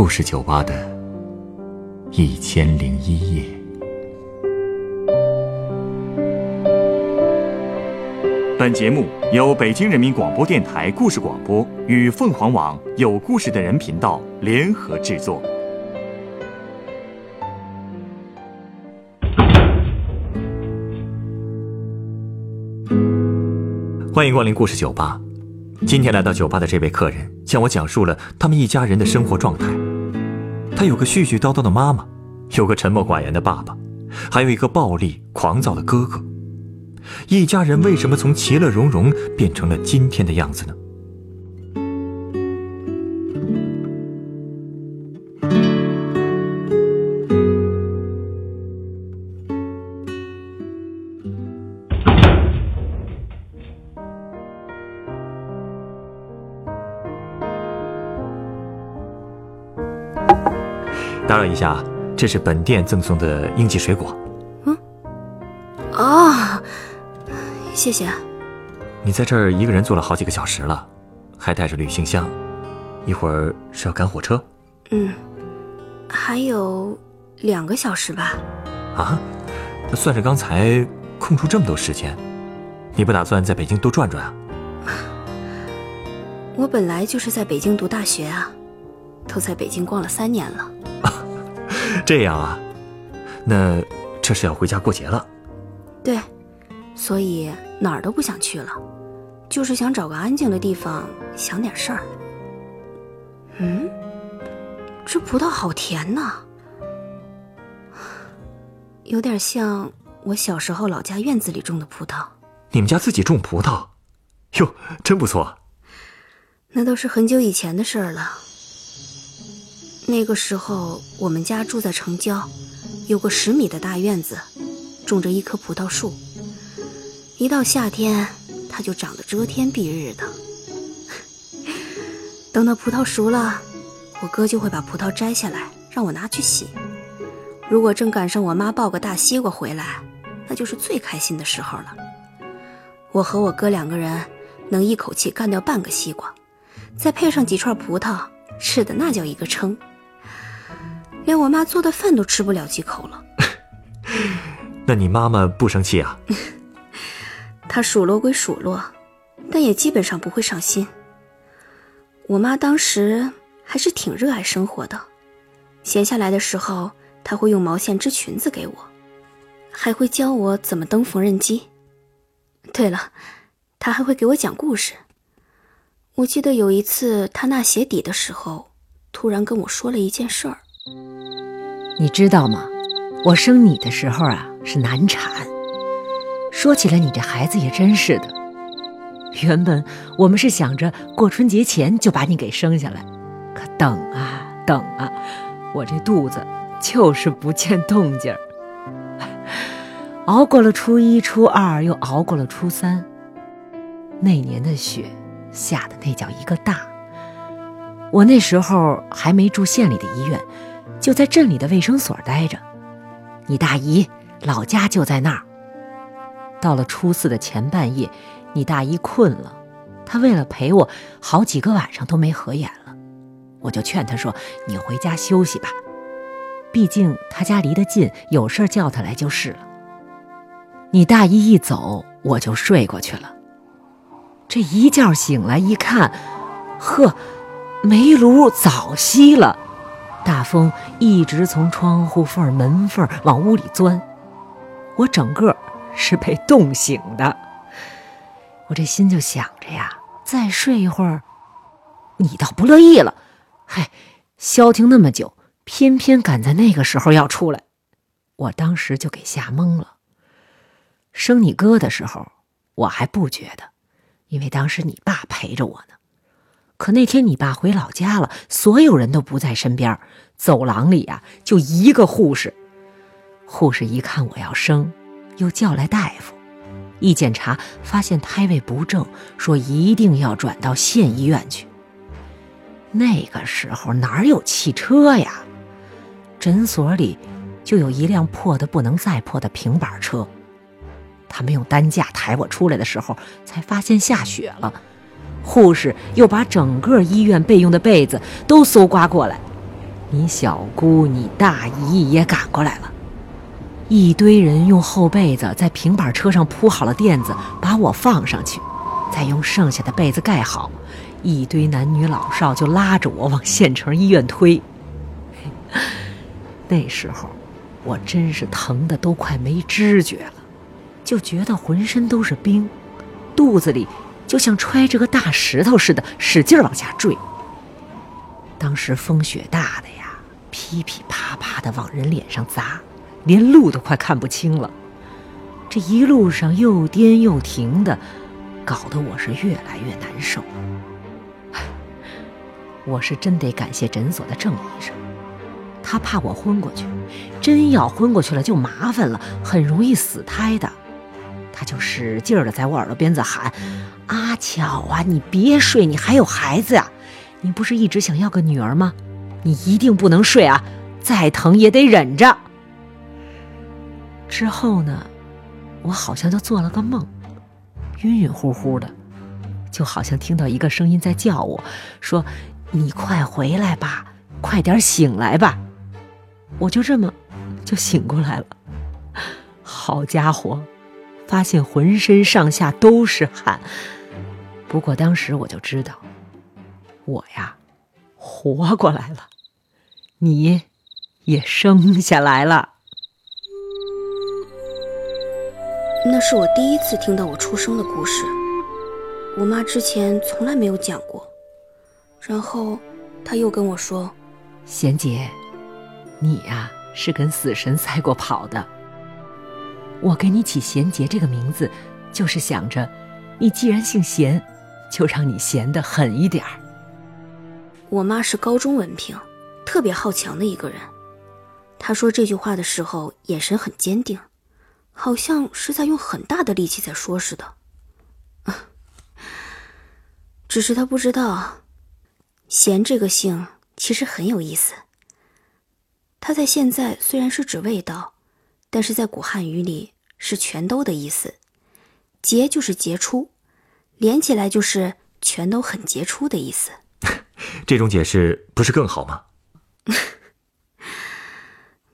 故事酒吧的一千零一夜。本节目由北京人民广播电台故事广播与凤凰网有故事的人频道联合制作。欢迎光临故事酒吧。今天来到酒吧的这位客人向我讲述了他们一家人的生活状态。他有个絮絮叨叨的妈妈，有个沉默寡言的爸爸，还有一个暴力狂躁的哥哥。一家人为什么从其乐融融变成了今天的样子呢？打扰一下，这是本店赠送的应季水果。嗯，哦，谢谢。你在这儿一个人坐了好几个小时了，还带着旅行箱，一会儿是要赶火车？嗯，还有两个小时吧。啊，算是刚才空出这么多时间，你不打算在北京多转转啊？我本来就是在北京读大学啊，都在北京逛了三年了。这样啊，那这是要回家过节了。对，所以哪儿都不想去了，就是想找个安静的地方想点事儿。嗯，这葡萄好甜呐，有点像我小时候老家院子里种的葡萄。你们家自己种葡萄，哟，真不错。那都是很久以前的事儿了。那个时候，我们家住在城郊，有个十米的大院子，种着一棵葡萄树。一到夏天，它就长得遮天蔽日的。等到葡萄熟了，我哥就会把葡萄摘下来，让我拿去洗。如果正赶上我妈抱个大西瓜回来，那就是最开心的时候了。我和我哥两个人能一口气干掉半个西瓜，再配上几串葡萄，吃的那叫一个撑。连我妈做的饭都吃不了几口了，那你妈妈不生气啊？她数落归数落，但也基本上不会上心。我妈当时还是挺热爱生活的，闲下来的时候，她会用毛线织裙子给我，还会教我怎么蹬缝纫机。对了，她还会给我讲故事。我记得有一次她纳鞋底的时候，突然跟我说了一件事儿。你知道吗？我生你的时候啊是难产。说起来，你这孩子也真是的。原本我们是想着过春节前就把你给生下来，可等啊等啊，我这肚子就是不见动静儿。熬过了初一、初二，又熬过了初三。那年的雪下的那叫一个大。我那时候还没住县里的医院。就在镇里的卫生所待着，你大姨老家就在那儿。到了初四的前半夜，你大姨困了，她为了陪我，好几个晚上都没合眼了。我就劝她说：“你回家休息吧，毕竟她家离得近，有事叫她来就是了。”你大姨一走，我就睡过去了。这一觉醒来一看，呵，煤炉早熄了。大风一直从窗户缝、门缝往屋里钻，我整个是被冻醒的。我这心就想着呀，再睡一会儿。你倒不乐意了，嗨，消停那么久，偏偏赶在那个时候要出来，我当时就给吓懵了。生你哥的时候，我还不觉得，因为当时你爸陪着我呢。可那天你爸回老家了，所有人都不在身边，走廊里呀就一个护士。护士一看我要生，又叫来大夫，一检查发现胎位不正，说一定要转到县医院去。那个时候哪有汽车呀？诊所里就有一辆破的不能再破的平板车。他们用担架抬我出来的时候，才发现下雪了。护士又把整个医院备用的被子都搜刮过来，你小姑、你大姨也赶过来了，一堆人用厚被子在平板车上铺好了垫子，把我放上去，再用剩下的被子盖好，一堆男女老少就拉着我往县城医院推。那时候，我真是疼的都快没知觉了，就觉得浑身都是冰，肚子里就像揣着个大石头似的，使劲往下坠。当时风雪大的呀，噼噼啪啪的往人脸上砸，连路都快看不清了。这一路上又颠又停的，搞得我是越来越难受。我是真得感谢诊所的郑医生，他怕我昏过去，真要昏过去了就麻烦了，很容易死胎的。他就使劲儿的在我耳朵边子喊：“阿巧啊，你别睡，你还有孩子呀。”你不是一直想要个女儿吗？你一定不能睡啊！再疼也得忍着。之后呢，我好像就做了个梦，晕晕乎乎的，就好像听到一个声音在叫我，说：“你快回来吧，快点醒来吧。”我就这么就醒过来了。好家伙，发现浑身上下都是汗。不过当时我就知道。我呀，活过来了，你也生下来了。那是我第一次听到我出生的故事，我妈之前从来没有讲过。然后她又跟我说：“贤姐，你呀是跟死神赛过跑的。我给你起贤杰这个名字，就是想着，你既然姓贤，就让你闲得狠一点儿。”我妈是高中文凭，特别好强的一个人。她说这句话的时候，眼神很坚定，好像是在用很大的力气在说似的。只是她不知道，贤这个姓其实很有意思。它在现在虽然是指味道，但是在古汉语里是全都的意思。杰就是杰出，连起来就是全都很杰出的意思。这种解释不是更好吗？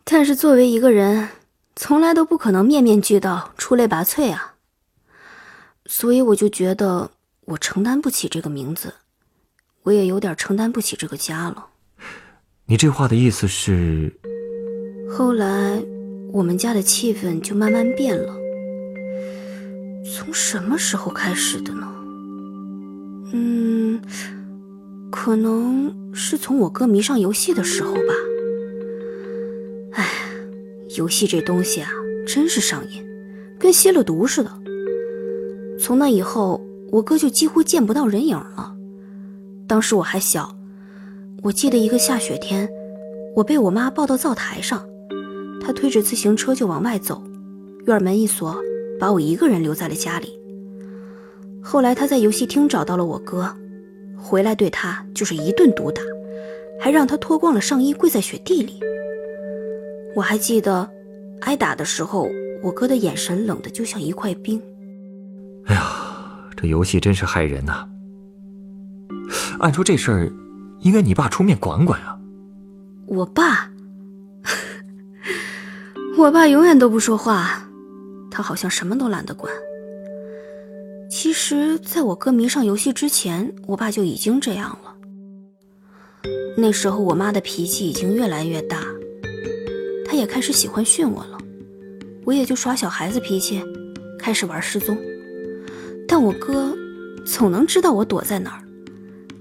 但是作为一个人，从来都不可能面面俱到、出类拔萃啊。所以我就觉得我承担不起这个名字，我也有点承担不起这个家了。你这话的意思是？后来我们家的气氛就慢慢变了。从什么时候开始的呢？嗯。可能是从我哥迷上游戏的时候吧。哎，游戏这东西啊，真是上瘾，跟吸了毒似的。从那以后，我哥就几乎见不到人影了。当时我还小，我记得一个下雪天，我被我妈抱到灶台上，她推着自行车就往外走，院门一锁，把我一个人留在了家里。后来他在游戏厅找到了我哥。回来对他就是一顿毒打，还让他脱光了上衣跪在雪地里。我还记得，挨打的时候，我哥的眼神冷得就像一块冰。哎呀，这游戏真是害人呐！按说这事儿，应该你爸出面管管啊。我爸，我爸永远都不说话，他好像什么都懒得管。其实，在我哥迷上游戏之前，我爸就已经这样了。那时候，我妈的脾气已经越来越大，她也开始喜欢训我了。我也就耍小孩子脾气，开始玩失踪。但我哥总能知道我躲在哪儿，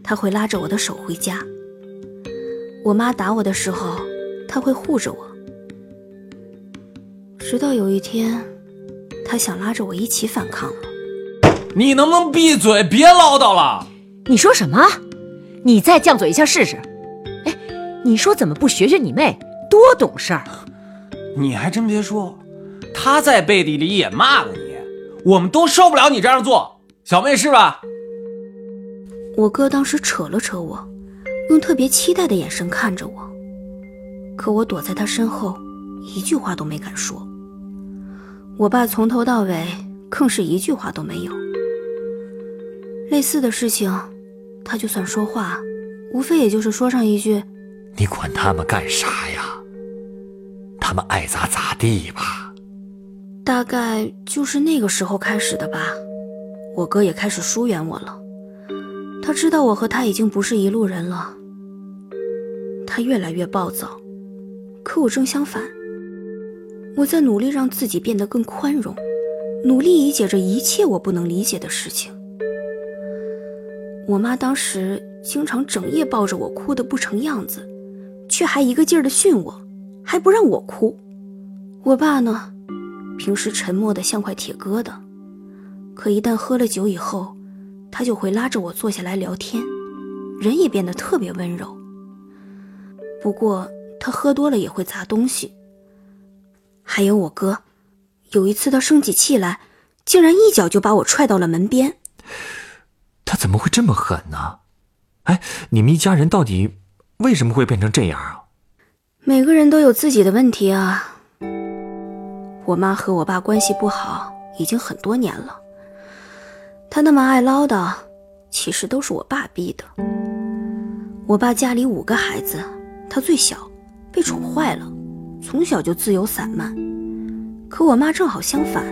他会拉着我的手回家。我妈打我的时候，他会护着我。直到有一天，他想拉着我一起反抗了。你能不能闭嘴，别唠叨了？你说什么？你再犟嘴一下试试。哎，你说怎么不学学你妹，多懂事儿？你还真别说，她在背地里也骂了你。我们都受不了你这样做，小妹是吧？我哥当时扯了扯我，用特别期待的眼神看着我，可我躲在他身后，一句话都没敢说。我爸从头到尾更是一句话都没有。类似的事情，他就算说话，无非也就是说上一句：“你管他们干啥呀？他们爱咋咋地吧。大概就是那个时候开始的吧，我哥也开始疏远我了。他知道我和他已经不是一路人了，他越来越暴躁。可我正相反，我在努力让自己变得更宽容，努力理解着一切我不能理解的事情。我妈当时经常整夜抱着我哭得不成样子，却还一个劲儿的训我，还不让我哭。我爸呢，平时沉默的像块铁疙瘩，可一旦喝了酒以后，他就会拉着我坐下来聊天，人也变得特别温柔。不过他喝多了也会砸东西。还有我哥，有一次他生起气来，竟然一脚就把我踹到了门边。他怎么会这么狠呢？哎，你们一家人到底为什么会变成这样啊？每个人都有自己的问题啊。我妈和我爸关系不好已经很多年了。他那么爱唠叨，其实都是我爸逼的。我爸家里五个孩子，他最小，被宠坏了，从小就自由散漫。可我妈正好相反，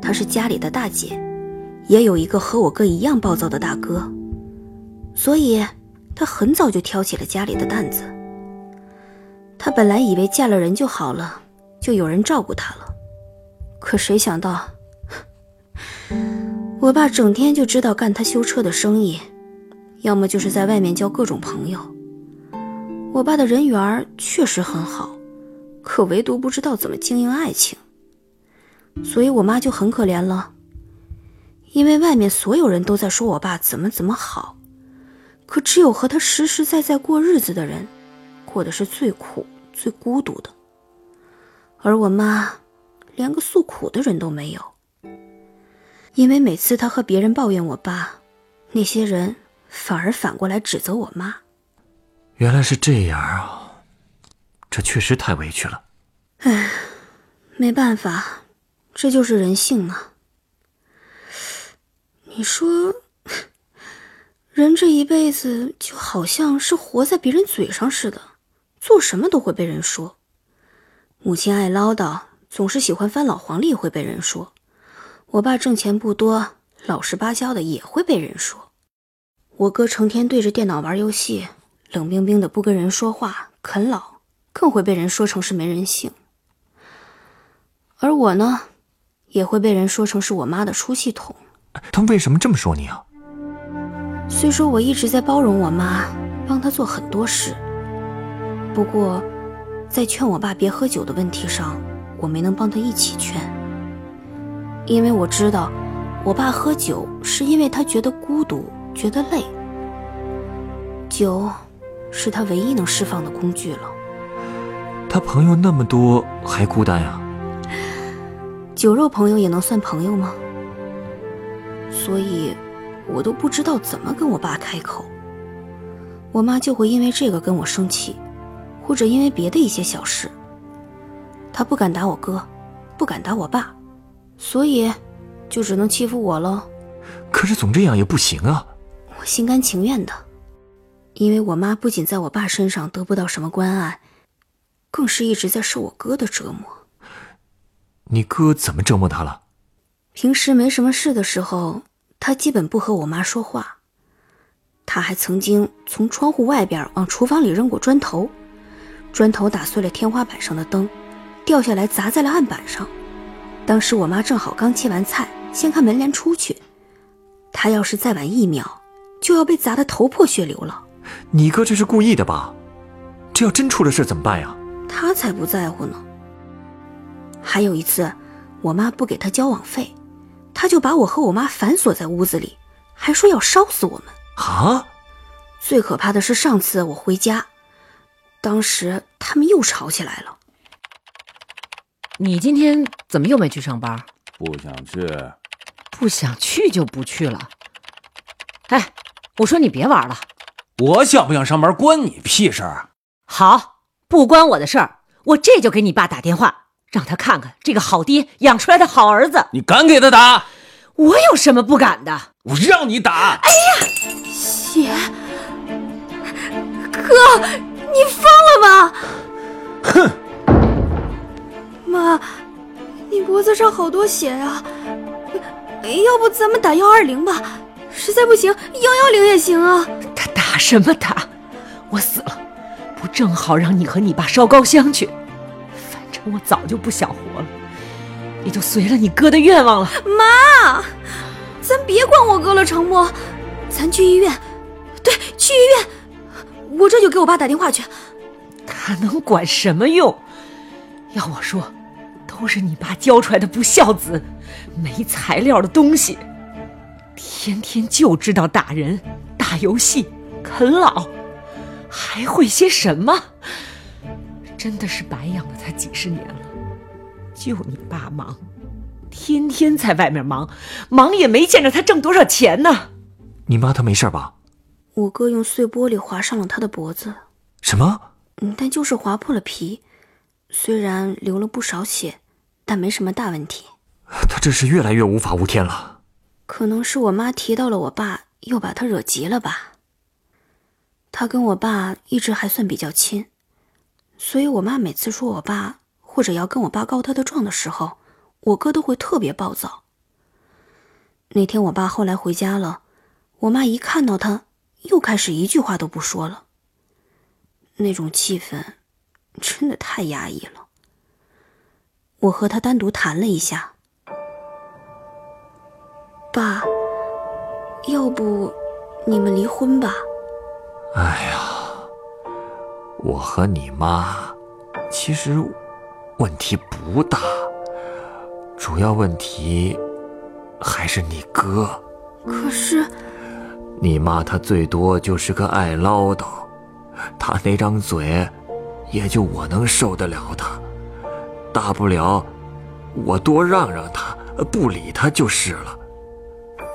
她是家里的大姐。也有一个和我哥一样暴躁的大哥，所以她很早就挑起了家里的担子。他本来以为嫁了人就好了，就有人照顾他了，可谁想到，我爸整天就知道干他修车的生意，要么就是在外面交各种朋友。我爸的人缘确实很好，可唯独不知道怎么经营爱情，所以我妈就很可怜了。因为外面所有人都在说我爸怎么怎么好，可只有和他实实在在过日子的人，过的是最苦、最孤独的。而我妈，连个诉苦的人都没有。因为每次她和别人抱怨我爸，那些人反而反过来指责我妈。原来是这样啊，这确实太委屈了。唉，没办法，这就是人性啊。你说，人这一辈子就好像是活在别人嘴上似的，做什么都会被人说。母亲爱唠叨，总是喜欢翻老黄历，会被人说；我爸挣钱不多，老实巴交的，也会被人说。我哥成天对着电脑玩游戏，冷冰冰的，不跟人说话，啃老，更会被人说成是没人性。而我呢，也会被人说成是我妈的出气筒。他为什么这么说你啊？虽说我一直在包容我妈，帮她做很多事，不过，在劝我爸别喝酒的问题上，我没能帮他一起劝。因为我知道，我爸喝酒是因为他觉得孤独，觉得累。酒，是他唯一能释放的工具了。他朋友那么多，还孤单呀？酒肉朋友也能算朋友吗？所以，我都不知道怎么跟我爸开口。我妈就会因为这个跟我生气，或者因为别的一些小事。她不敢打我哥，不敢打我爸，所以就只能欺负我喽。可是总这样也不行啊！我心甘情愿的，因为我妈不仅在我爸身上得不到什么关爱，更是一直在受我哥的折磨。你哥怎么折磨他了？平时没什么事的时候，他基本不和我妈说话。他还曾经从窗户外边往厨房里扔过砖头，砖头打碎了天花板上的灯，掉下来砸在了案板上。当时我妈正好刚切完菜，掀开门帘出去，他要是再晚一秒，就要被砸得头破血流了。你哥这是故意的吧？这要真出了事怎么办呀？他才不在乎呢。还有一次，我妈不给他交网费。他就把我和我妈反锁在屋子里，还说要烧死我们啊！最可怕的是上次我回家，当时他们又吵起来了。你今天怎么又没去上班？不想去。不想去就不去了。哎，我说你别玩了。我想不想上班关你屁事儿？好，不关我的事儿。我这就给你爸打电话。让他看看这个好爹养出来的好儿子，你敢给他打？我有什么不敢的？我让你打！哎呀，血，哥，你疯了吗？哼！妈，你脖子上好多血呀、要不咱们打幺二零吧？实在不行，幺幺零也行啊。他打什么打？我死了，不正好让你和你爸烧高香去？反正我早就不想活了，也就随了你哥的愿望了。妈，咱别管我哥了，成不？咱去医院，对，去医院。我这就给我爸打电话去。他能管什么用？要我说，都是你爸教出来的不孝子，没材料的东西，天天就知道打人、打游戏、啃老，还会些什么？真的是白养了他几十年了。就你爸忙，天天在外面忙，忙也没见着他挣多少钱呢。你妈她没事吧？我哥用碎玻璃划伤了他的脖子，什么？嗯，但就是划破了皮，虽然流了不少血，但没什么大问题。他这是越来越无法无天了。可能是我妈提到了我爸，又把他惹急了吧。他跟我爸一直还算比较亲，所以我妈每次说我爸或者要跟我爸告他的状的时候，我哥都会特别暴躁。那天我爸后来回家了，我妈一看到他，又开始一句话都不说了。那种气氛真的太压抑了。我和他单独谈了一下，爸，要不你们离婚吧？哎呀，我和你妈其实问题不大，主要问题还是你哥。可是，你妈她最多就是个爱唠叨，她那张嘴，也就我能受得了她。大不了我多让让她，不理她就是了。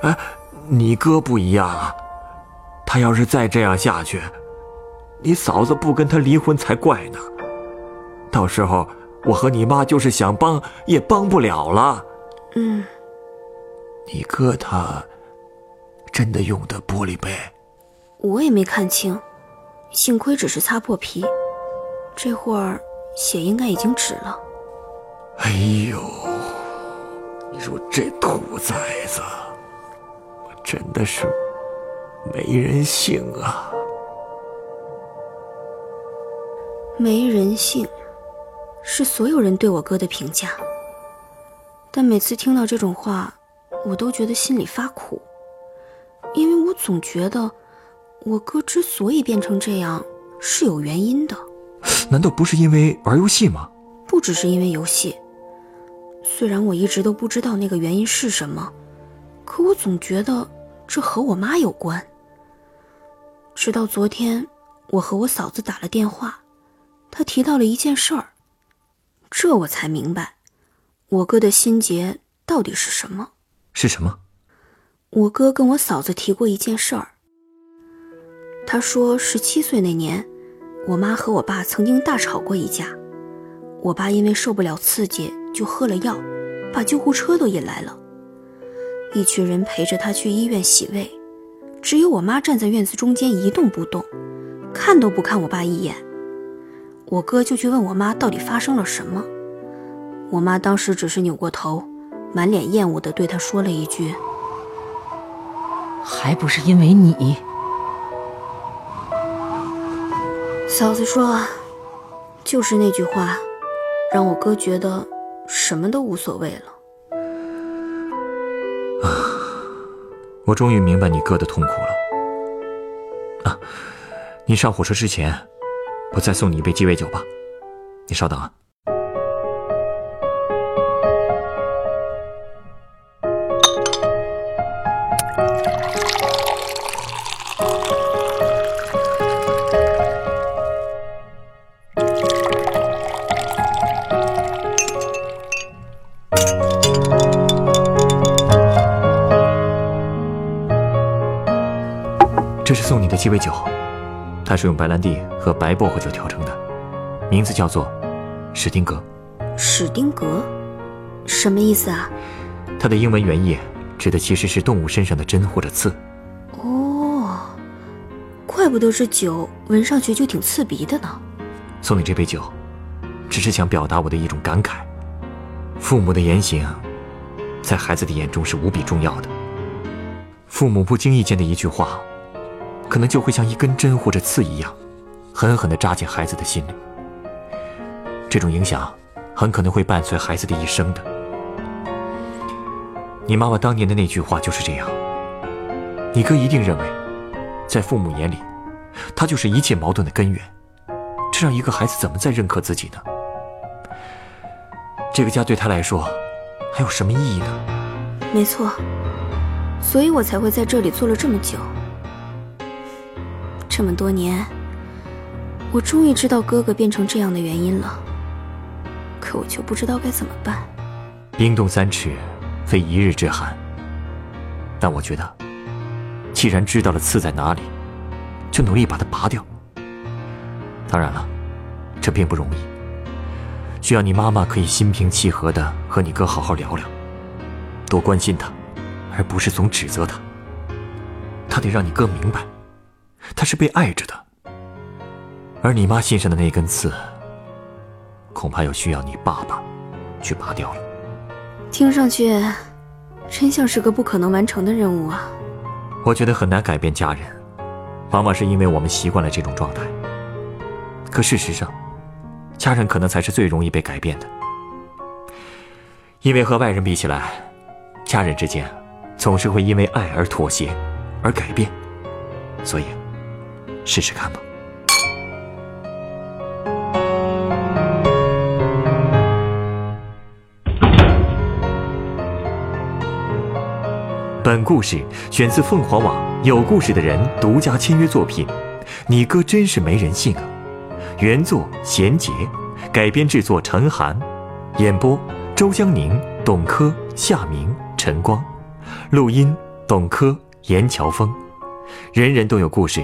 哎，你哥不一样啊，他要是再这样下去，你嫂子不跟他离婚才怪呢。到时候我和你妈就是想帮也帮不了了。嗯，你哥他真的用的玻璃杯？我也没看清，幸亏只是擦破皮，这会儿血应该已经止了。哎呦，你说这兔崽子，真的是没人性啊！没人性，是所有人对我哥的评价。但每次听到这种话，我都觉得心里发苦，因为我总觉得我哥之所以变成这样是有原因的。难道不是因为玩游戏吗？不只是因为游戏，虽然我一直都不知道那个原因是什么，可我总觉得这和我妈有关。直到昨天，我和我嫂子打了电话，她提到了一件事儿，这我才明白，我哥的心结到底是什么。是什么？我哥跟我嫂子提过一件事儿。他说，十七岁那年，我妈和我爸曾经大吵过一架，我爸因为受不了刺激，就喝了药，把救护车都引来了。一群人陪着他去医院洗胃，只有我妈站在院子中间一动不动，看都不看我爸一眼。我哥就去问我妈到底发生了什么，我妈当时只是扭过头，满脸厌恶地对他说了一句。还不是因为你。嫂子说，就是那句话，让我哥觉得什么都无所谓了。我终于明白你哥的痛苦了。啊，你上火车之前，我再送你一杯鸡尾酒吧。你稍等啊。鸡尾酒，它是用白兰地和白薄荷酒调成的，名字叫做史丁格。史丁格，什么意思啊？它的英文原意指的其实是动物身上的针或者刺。哦，怪怪不得这酒闻上去就挺刺鼻的呢。送你这杯酒，只是想表达我的一种感慨。父母的言行，在孩子的眼中是无比重要的。父母不经意间的一句话，可能就会像一根针或者刺一样，狠狠地扎进孩子的心里。这种影响，很可能会伴随孩子的一生的。你妈妈当年的那句话就是这样。你哥一定认为，在父母眼里，他就是一切矛盾的根源。这让一个孩子怎么再认可自己呢？这个家对他来说，还有什么意义呢？没错，所以我才会在这里坐了这么久。这么多年，我终于知道哥哥变成这样的原因了。可我就不知道该怎么办。冰冻三尺，非一日之寒。但我觉得，既然知道了刺在哪里，就努力把它拔掉。当然了，这并不容易。需要你妈妈可以心平气和的和你哥好好聊聊，多关心他，而不是总指责他。他得让你哥明白，他是被爱着的。而你妈心上的那根刺，恐怕又需要你爸爸去拔掉了。听上去，真像是个不可能完成的任务啊！我觉得很难改变家人，往往是因为我们习惯了这种状态。可事实上，家人可能才是最容易被改变的，因为和外人比起来，家人之间总是会因为爱而妥协，而改变，所以试试看吧。本故事选自凤凰网有故事的人独家签约作品，你哥真是没人性啊！原作贤杰，改编制作陈寒，演播周江宁、董珂、夏明、陈光，录音董珂、严乔峰。人人都有故事，